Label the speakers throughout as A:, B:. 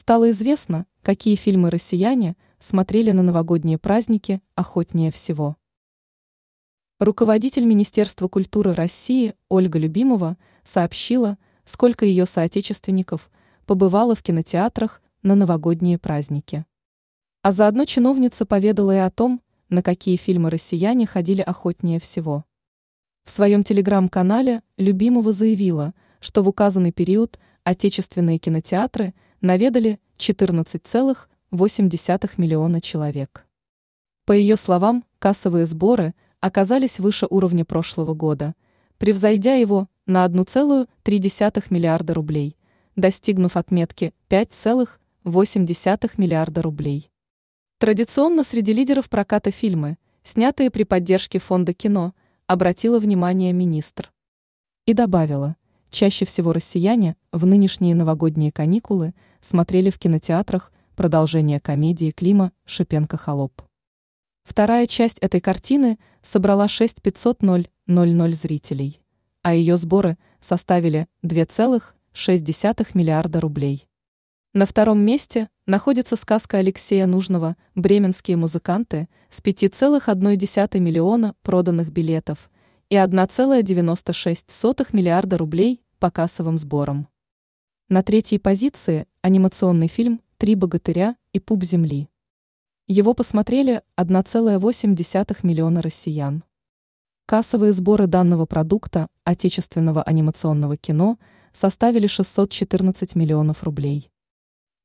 A: Стало известно, какие фильмы россияне смотрели на новогодние праздники охотнее всего. Руководитель Министерства культуры России Ольга Любимова сообщила, сколько ее соотечественников побывало в кинотеатрах на новогодние праздники. А заодно чиновница поведала и о том, на какие фильмы россияне ходили охотнее всего. В своем телеграм-канале Любимова заявила, что в указанный период отечественные кинотеатры наведали 14,8 миллиона человек. По ее словам, кассовые сборы оказались выше уровня прошлого года, превзойдя его на 1,3 миллиарда рублей, достигнув отметки 5,8 миллиарда рублей. Традиционно среди лидеров проката фильмы, снятые при поддержке фонда кино, обратила внимание министр. И добавила, чаще всего россияне в нынешние новогодние каникулы смотрели в кинотеатрах продолжение комедии Клима «Шипенко-холоп». Вторая часть этой картины собрала 6 500 000 зрителей, а ее сборы составили 2,6 миллиарда рублей. На втором месте находится сказка Алексея Нужного «Бременские музыканты» с 5,1 миллиона проданных билетов и 1,96 миллиарда рублей по кассовым сборам. На третьей позиции анимационный фильм «Три богатыря и пуп земли». Его посмотрели 1,8 миллиона россиян. Кассовые сборы данного продукта отечественного анимационного кино составили 614 миллионов рублей.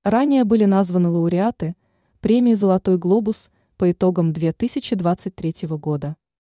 A: Ранее были названы лауреаты премии «Золотой глобус» по итогам 2023 года.